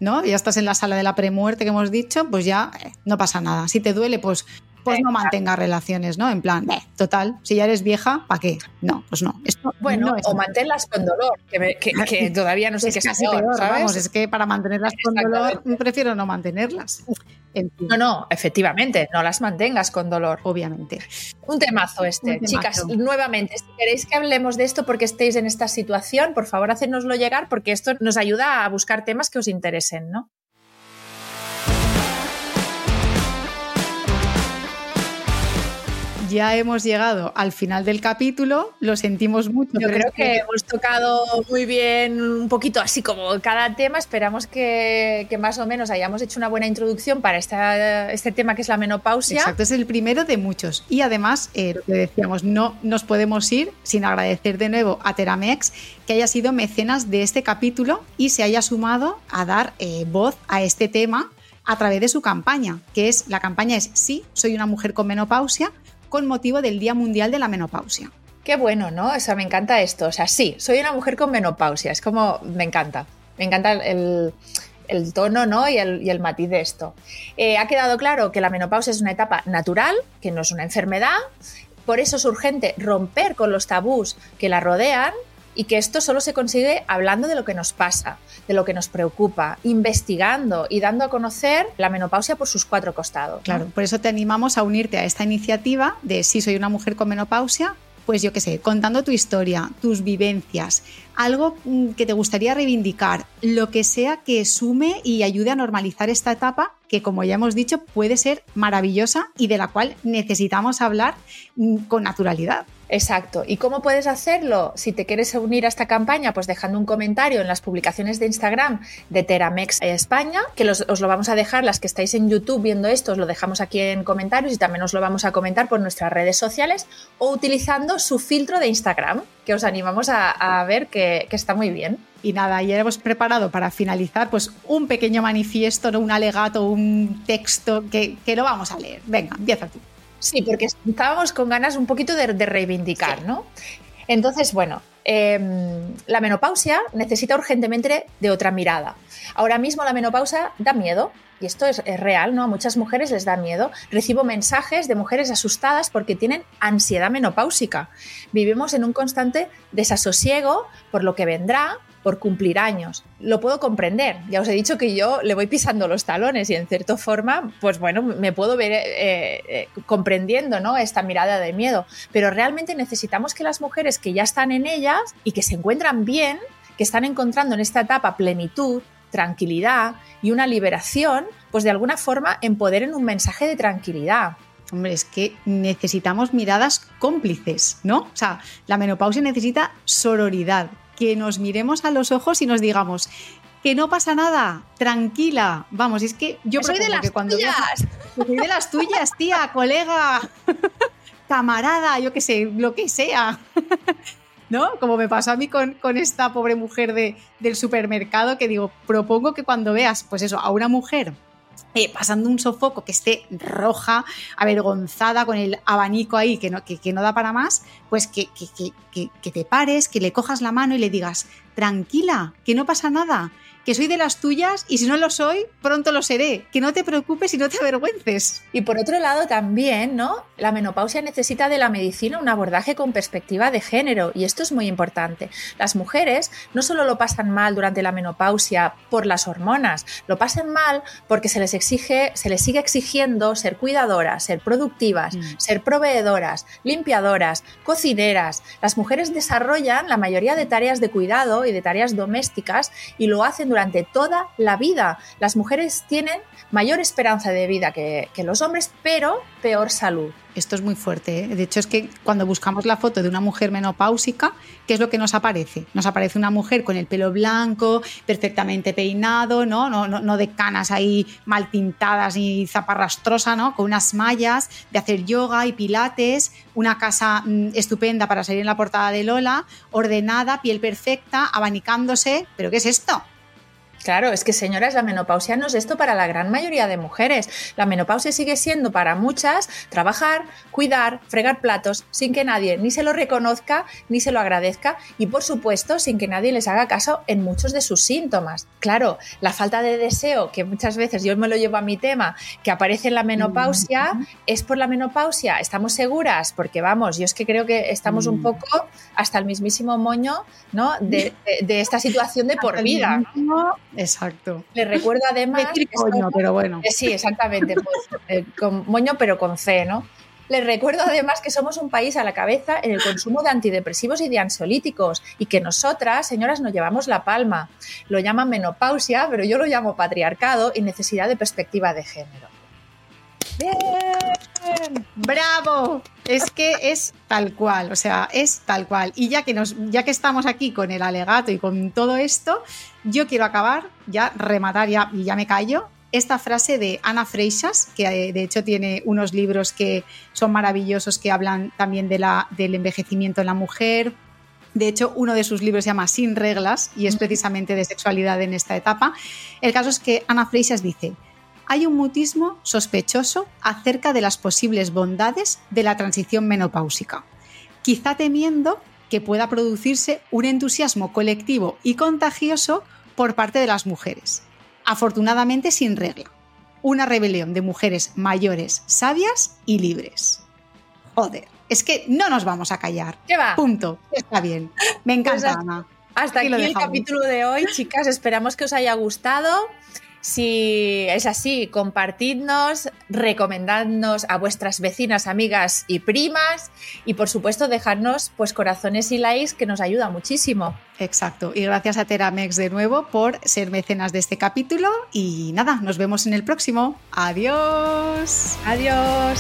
¿no? Ya estás en la sala de la premuerte que hemos dicho, pues ya eh, no pasa nada. Si te duele, pues pues no mantengas relaciones, ¿no? En plan, total, si ya eres vieja, ¿para qué? No, pues no. Esto bueno, o manténlas con dolor, que, (laughs) todavía no sé qué es peor, Vamos, es que para mantenerlas con dolor prefiero no mantenerlas. No, no, efectivamente, no las mantengas con dolor. Obviamente. Un temazo este. Chicas, nuevamente, si queréis que hablemos de esto porque estéis en esta situación, por favor, hacednoslo llegar porque esto nos ayuda a buscar temas que os interesen, ¿no? Ya hemos llegado al final del capítulo, lo sentimos mucho. Yo creo que hemos tocado muy bien un poquito así como cada tema, esperamos que, más o menos hayamos hecho una buena introducción para esta, este tema que es la menopausia. Exacto, es el primero de muchos. Y además, eh, lo que decíamos, no nos podemos ir sin agradecer de nuevo a Teramex que haya sido mecenas de este capítulo y se haya sumado a dar eh, voz a este tema a través de su campaña, que es la campaña es Sí, soy una mujer con menopausia, con motivo del Día Mundial de la Menopausia. Qué bueno, ¿no? O sea, me encanta esto. O sea, sí, soy una mujer con menopausia. Es como, me encanta. Me encanta el, tono ¿no? y, el, matiz de esto. Eh, ha quedado claro que la menopausia es una etapa natural, que no es una enfermedad. Por eso es urgente romper con los tabús que la rodean y que esto solo se consigue hablando de lo que nos pasa, de lo que nos preocupa, investigando y dando a conocer la menopausia por sus cuatro costados. Claro, por eso te animamos a unirte a esta iniciativa de si soy una mujer con menopausia, pues yo qué sé, contando tu historia, tus vivencias, algo mm, que te gustaría reivindicar, lo que sea que sume y ayude a normalizar esta etapa que, como ya hemos dicho, puede ser maravillosa y de la cual necesitamos hablar mm, con naturalidad. Exacto. ¿Y cómo puedes hacerlo? Si te quieres unir a esta campaña, pues dejando un comentario en las publicaciones de Instagram de Teramex España, que os lo vamos a dejar, las que estáis en YouTube viendo esto, os lo dejamos aquí en comentarios y también os lo vamos a comentar por nuestras redes sociales o utilizando su filtro de Instagram, que os animamos a, ver que, está muy bien. Y nada, ya hemos preparado para finalizar pues un pequeño manifiesto, un alegato, un texto que, que lo vamos a leer. Venga, empieza tú. Sí, porque estábamos con ganas un poquito de, reivindicar, ¿no? Entonces, bueno, em, la menopausia necesita urgentemente de otra mirada. Ahora mismo la menopausia da miedo, y esto es, es, real, ¿no? A muchas mujeres les da miedo. Recibo mensajes de mujeres asustadas porque tienen ansiedad menopáusica. Vivimos en un constante desasosiego por lo que vendrá, por cumplir años. Lo puedo comprender. Ya os he dicho que yo le voy pisando los talones y en cierta forma, pues bueno, me puedo ver eh, eh, comprendiendo ¿no? esta mirada de miedo. Pero realmente necesitamos que las mujeres que ya están en ellas y que se encuentran bien, que están encontrando en esta etapa plenitud, tranquilidad y una liberación, pues de alguna forma empoderen un mensaje de tranquilidad. Hombre, es que necesitamos miradas cómplices, ¿no? O sea, la menopausia necesita sororidad, que nos miremos a los ojos y nos digamos, que no pasa nada, tranquila. Vamos, es que yo soy de las que cuando tuyas. soy de las tuyas, tía, (laughs) colega, (laughs) camarada, yo qué sé, lo que sea. (laughs) ¿No? Como me pasó a mí con, con esta pobre mujer de, del supermercado que digo, propongo que cuando veas, pues eso, a una mujer eh, pasando un sofoco que esté roja, avergonzada, con el abanico ahí que no, que, no da para más, pues que, que, que te pares, que le cojas la mano y le digas, tranquila, que no pasa nada, que soy de las tuyas y si no lo soy, pronto lo seré. Que no te preocupes y no te avergüences. Y por otro lado también, ¿no? La menopausia necesita de la medicina un abordaje con perspectiva de género y esto es muy importante. Las mujeres no solo lo pasan mal durante la menopausia por las hormonas, lo pasan mal porque se les exige, se les sigue exigiendo ser cuidadoras, ser productivas, mm. ser proveedoras, limpiadoras, cocineras. Las mujeres desarrollan la mayoría de tareas de cuidado y de tareas domésticas y lo hacen durante toda la vida. Las mujeres tienen mayor esperanza de vida que, los hombres, pero peor salud. Esto es muy fuerte. ¿eh? De hecho, es que cuando buscamos la foto de una mujer menopáusica, ¿qué es lo que nos aparece? Nos aparece una mujer con el pelo blanco, perfectamente peinado, ¿no? No, no, no de canas ahí mal pintadas y zaparrastrosa, ¿no? Con unas mallas de hacer yoga y pilates, una casa mm, estupenda para salir en la portada de Lola, ordenada, piel perfecta, abanicándose. ¿Pero qué es esto? Claro, es que señoras, la menopausia no es esto para la gran mayoría de mujeres. La menopausia sigue siendo para muchas trabajar, cuidar, fregar platos sin que nadie ni se lo reconozca ni se lo agradezca y por supuesto sin que nadie les haga caso en muchos de sus síntomas. Claro, la falta de deseo, que muchas veces yo me lo llevo a mi tema, que aparece en la menopausia, es por la menopausia. Estamos seguras porque vamos, yo es que creo que estamos un mm. poco hasta el mismísimo moño ¿no? de, esta situación de por vida. Exacto. Le recuerdo además. Coño, pero bueno. Sí, exactamente. Pues, eh, con moño, pero con C, ¿no? Les recuerdo además que somos un país a la cabeza en el consumo de antidepresivos y de ansiolíticos y que nosotras, señoras, nos llevamos la palma. Lo llaman menopausia, pero yo lo llamo patriarcado y necesidad de perspectiva de género. ¡Bien! ¡Bravo! Es que es tal cual, o sea, es tal cual. Y ya que, nos, ya que estamos aquí con el alegato y con todo esto, yo quiero acabar, ya rematar ya, y ya me callo, esta frase de Ana Freixas, que eh, de hecho tiene unos libros que son maravillosos, que hablan también de la, del envejecimiento en la mujer. De hecho, uno de sus libros se llama Sin reglas y es precisamente de sexualidad en esta etapa. El caso es que Ana Freixas dice, hay un mutismo sospechoso acerca de las posibles bondades de la transición menopáusica, quizá temiendo que pueda producirse un entusiasmo colectivo y contagioso por parte de las mujeres, afortunadamente sin regla. Una rebelión de mujeres mayores, sabias y libres. Joder, es que no nos vamos a callar. ¿Qué va? Punto. Está bien. Me encanta, pues Ana. Hasta aquí, aquí el capítulo de hoy, chicas. Esperamos que os haya gustado. Si es así, compartidnos, recomendadnos a vuestras vecinas, amigas y primas y por supuesto dejadnos pues corazones y likes que nos ayuda muchísimo. Exacto. Y gracias a Teramex de nuevo por ser mecenas de este capítulo y nada, nos vemos en el próximo. Adiós. Adiós.